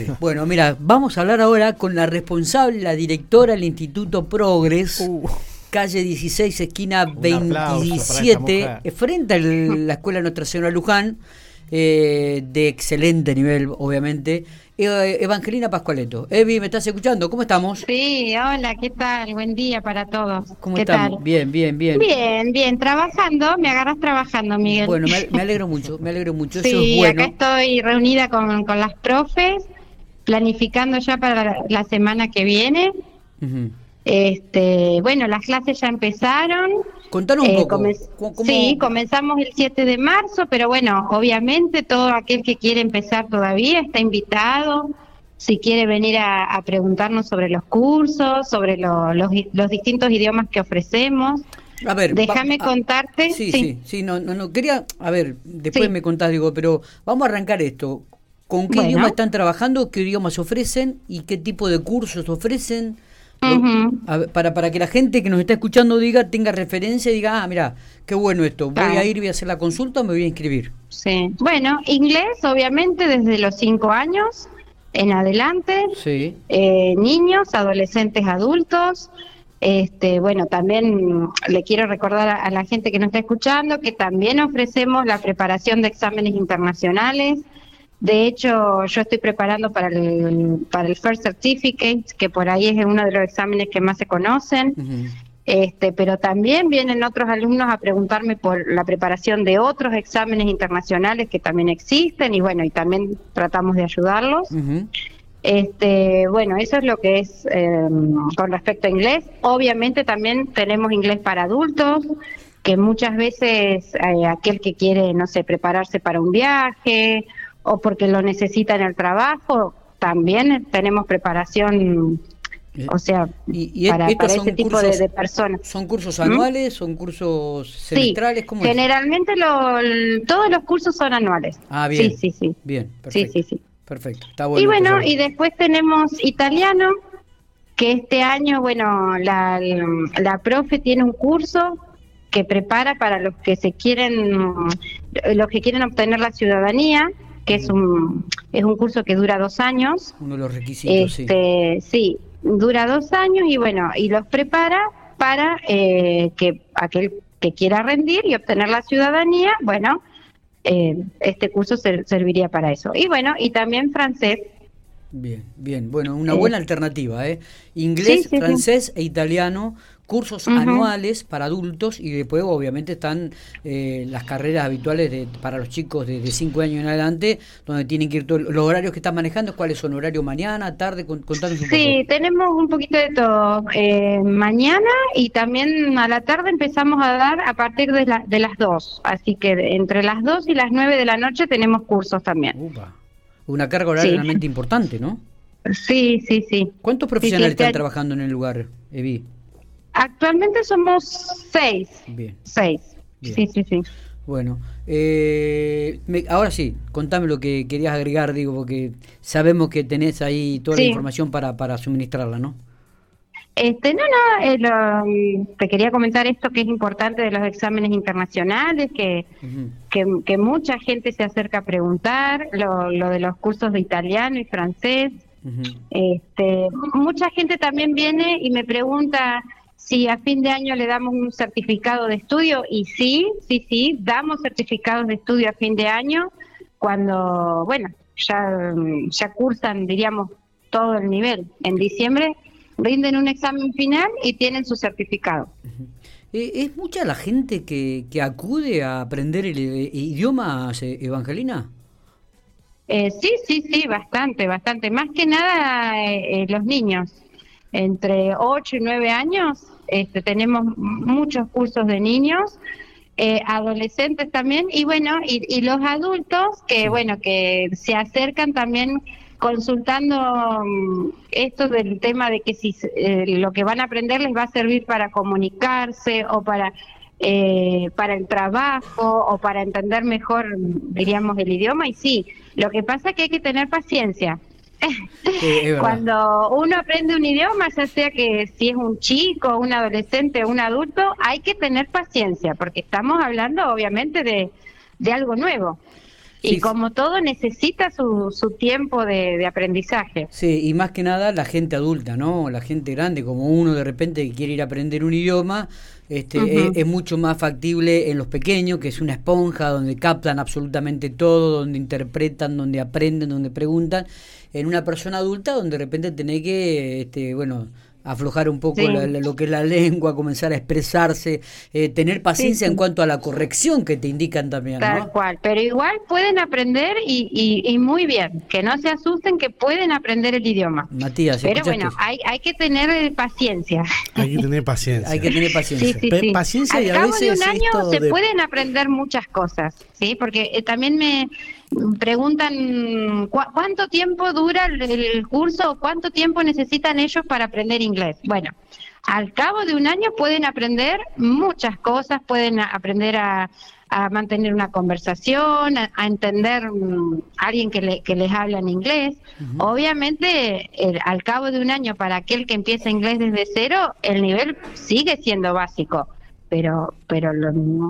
Bueno, mira, vamos a hablar ahora con la responsable, la directora del Instituto Progres. Uh. Calle 16, esquina Un aplauso para esta 27, mujer. eh, frente a la Escuela Nuestra Señora Luján, eh, de excelente nivel, obviamente. Eh, Evangelina Pascualeto. Evi, ¿me estás escuchando? ¿Cómo estamos? Sí, hola, ¿qué tal? Buen día para todos. ¿Cómo ¿Qué estamos? tal? Bien, bien, bien. Bien, bien, trabajando, me agarras trabajando, Miguel. Bueno, me, alegro mucho, me alegro mucho. Eso sí, es bueno. acá estoy reunida con, con las profes, planificando ya para la, semana que viene. Este, bueno, las clases ya empezaron. Contanos un Eh, poco. comen- ¿Cómo- cómo- Sí, comenzamos el 7 de marzo, pero bueno, obviamente todo aquel que quiere empezar todavía está invitado. Si quiere venir a, a preguntarnos sobre los cursos, sobre lo- los, los distintos idiomas que ofrecemos. A ver, Déjame va- ah, contarte. Sí, sí, sí, no, no, no, quería, a ver, después Sí. me contás, digo, pero vamos a arrancar esto. ¿Con qué Bueno. idioma están trabajando? ¿Qué idiomas ofrecen? ¿Y qué tipo de cursos ofrecen? A para, para que la gente que nos está escuchando diga, tenga referencia y diga, ah, mira, qué bueno esto, voy Claro. a ir, voy a hacer la consulta me voy a inscribir. Sí. Bueno, inglés, obviamente, desde los 5 años en adelante. Sí. eh, niños, adolescentes, adultos. Este, bueno, también le quiero recordar a, a la gente que nos está escuchando que también ofrecemos la preparación de exámenes internacionales. De hecho, yo estoy preparando para el, para el First Certificate, que por ahí es uno de los exámenes que más se conocen. Este, pero también vienen otros alumnos a preguntarme por la preparación de otros exámenes internacionales que también existen y bueno, y también tratamos de ayudarlos. Este, bueno, eso es lo que es eh, con respecto a inglés. Obviamente también tenemos inglés para adultos, que muchas veces eh, aquel que quiere, no sé, prepararse para un viaje o porque lo necesita en el trabajo, también tenemos preparación, Eh, o sea, Y, y para, para ese tipo cursos, de, de personas. ¿Son cursos ¿Mm? anuales? ¿Son cursos semestrales? ¿Cómo es? generalmente lo- el- todos los cursos son anuales. Ah, bien. Sí, sí, sí. Bien, Sí, perfecto. sí, sí. Perfecto, está bueno. y bueno, y después tenemos italiano, que este año, bueno, la, la profe tiene un curso que prepara para los que se quieren, los que quieren obtener la ciudadanía, que es un, es un curso que dura dos años. Uno de los requisitos, sí. Este, sí, dura dos años y bueno, y los prepara para eh, que aquel que quiera rendir y obtener la ciudadanía, bueno, eh, este curso ser- serviría para eso. Y bueno, y también francés. Bien, bien. Bueno, una Eh, buena alternativa, ¿eh? Inglés, sí, sí, sí. francés e italiano, cursos anuales para adultos y después obviamente están eh, las carreras habituales de, para los chicos de 5 años en adelante, donde tienen que ir todos los horarios que están manejando, ¿cuáles son? ¿Horario mañana, tarde? Con- Contanos un Sí, tenemos un poquito de todo. Eh, mañana y también a la tarde empezamos a dar a partir de, la- de las 2. Así que entre las 2 y las 9 de la noche tenemos cursos también. poco. Upa. Una carga horaria Sí. realmente importante, ¿no? Sí, sí, sí. ¿Cuántos profesionales este están año- trabajando en el lugar, Evi? Actualmente somos seis. Bien. Seis. Bien. Sí, sí, sí. Bueno, eh, me- ahora sí, contame lo que querías agregar, digo, porque sabemos que tenés ahí toda la información para, para suministrarla, ¿no? Este, no, no, eh, lo- te quería comentar esto que es importante de los exámenes internacionales, que, que, que mucha gente se acerca a preguntar, lo, lo de los cursos de italiano y francés. Este, mucha gente también viene y me pregunta si a fin de año le damos un certificado de estudio y sí, sí, sí, damos certificados de estudio a fin de año cuando, bueno, ya, ya cursan, diríamos, todo el nivel. En diciembre rinden un examen final y tienen su certificado. Eh, ¿Es mucha la gente que, que acude a aprender el eh, idioma, eh, Evangelina? Eh, sí, sí, sí, bastante, bastante. Más que nada eh, eh, los niños, entre 8 y 9 años, este, tenemos muchos cursos de niños, eh, adolescentes también, y bueno, y, y los adultos que, bueno, que se acercan también consultando mm, esto del tema de que si eh, lo que van a aprender les va a servir para comunicarse o para eh, para el trabajo o para entender mejor, diríamos, el idioma. Y sí, lo que pasa es que hay que tener paciencia. Cuando uno aprende un idioma, ya sea que si es un chico, un adolescente o un adulto, hay que tener paciencia, porque estamos hablando obviamente de, de algo nuevo. Y como todo necesita su, su tiempo de, de, aprendizaje. Sí, y más que nada la gente adulta, ¿no? La gente grande, como uno de repente que quiere ir a aprender un idioma, este, es, mucho más factible en los pequeños, que es una esponja donde captan absolutamente todo, donde interpretan, donde aprenden, donde preguntan. En una persona adulta donde de repente tenés que, este, bueno, aflojar un poco lo que es la lengua, comenzar a expresarse, eh, tener paciencia en cuanto a la corrección que te indican también. Tal cual, pero igual pueden aprender y, y, muy bien, que no se asusten que pueden aprender el idioma. Matías, pero bueno, hay, hay que tener eh, paciencia. Hay que tener paciencia. hay que tener paciencia. paciencia y a cabo de un año se pueden aprender muchas cosas, ¿sí? Porque eh, también me preguntan cuánto tiempo dura el, curso o cuánto tiempo necesitan ellos para aprender inglés. Bueno, al cabo de un año pueden aprender muchas cosas, pueden aprender a, mantener una conversación, a, entender mm, a alguien que, que, les habla en inglés. Obviamente, al cabo de un año, para aquel que empieza inglés desde cero, el nivel sigue siendo básico, pero pero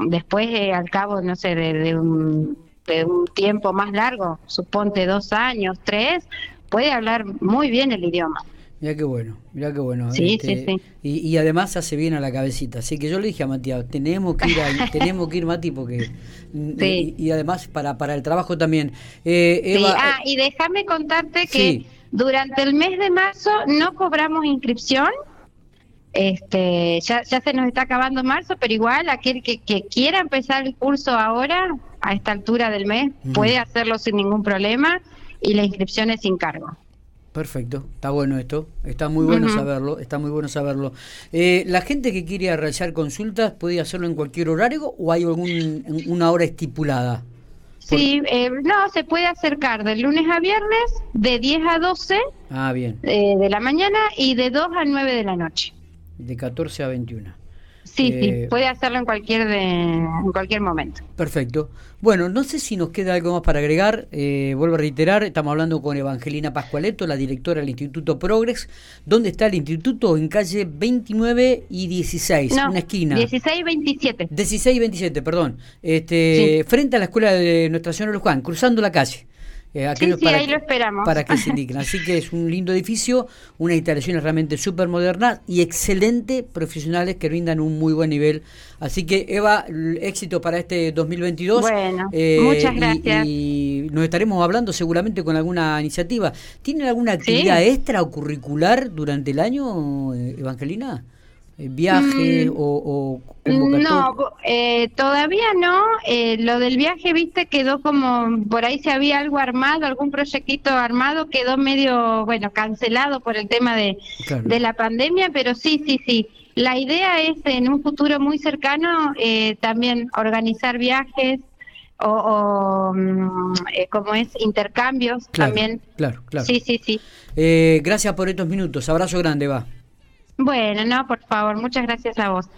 después, eh, al cabo, no sé, de un de un tiempo más largo, suponte dos años, tres, puede hablar muy bien el idioma. Mira qué bueno, mira qué bueno. Sí, sí, este, sí. Y, además hace bien a la cabecita. Así que yo le dije a Matías, tenemos que ir, tenemos que ir Mati, porque... Sí. Y, además para, para el trabajo también. Eh, ah, y déjame contarte que durante el mes de marzo no cobramos inscripción. Este, ya, ya se nos está acabando marzo, pero igual aquel que, que quiera empezar el curso ahora a esta altura del mes, puede hacerlo sin ningún problema y la inscripción es sin cargo. Perfecto, está bueno esto, está muy bueno saberlo, está muy bueno saberlo. Eh, ¿La gente que quiere realizar consultas puede hacerlo en cualquier horario o hay algún, una hora estipulada? Sí, eh, no, se puede acercar de lunes a viernes, de 10 a 12 ah, bien. Eh, de la mañana y de 2 a 9 de la noche. De 14 a 21. Sí, sí, eh, puede hacerlo en cualquier de, en cualquier momento. Perfecto. Bueno, no sé si nos queda algo más para agregar. Eh, vuelvo a reiterar, estamos hablando con Evangelina Pascualeto, la directora del Instituto Progress. ¿Dónde está el instituto? En calle 29 y 16, una esquina. 16 y 27. 16 y 27, perdón. Este, Frente a la escuela de Nuestra Señora de Juan, cruzando la calle. Eh, sí, sí, ahí lo esperamos. Para que se indiquen. Así que es un lindo edificio, una instalación realmente súper moderna y excelente profesionales que brindan un muy buen nivel. Así que, Eva, éxito para este 2022. Bueno, eh, muchas gracias. Y, nos estaremos hablando seguramente con alguna iniciativa. ¿Tienen alguna actividad extra o curricular durante el año, eh, Evangelina? Eh, viaje mm, o, No, eh, todavía no. Eh, lo del viaje, viste, quedó como, por ahí si había algo armado, algún proyectito armado, quedó medio, bueno, cancelado por el tema de, de la pandemia, pero sí, sí, sí. La idea es en un futuro muy cercano también organizar viajes o, mm, como es intercambios también. Claro, claro. Sí, sí, sí. gracias por estos minutos. Abrazo grande, va. Bueno, no, por favor, muchas gracias a vos.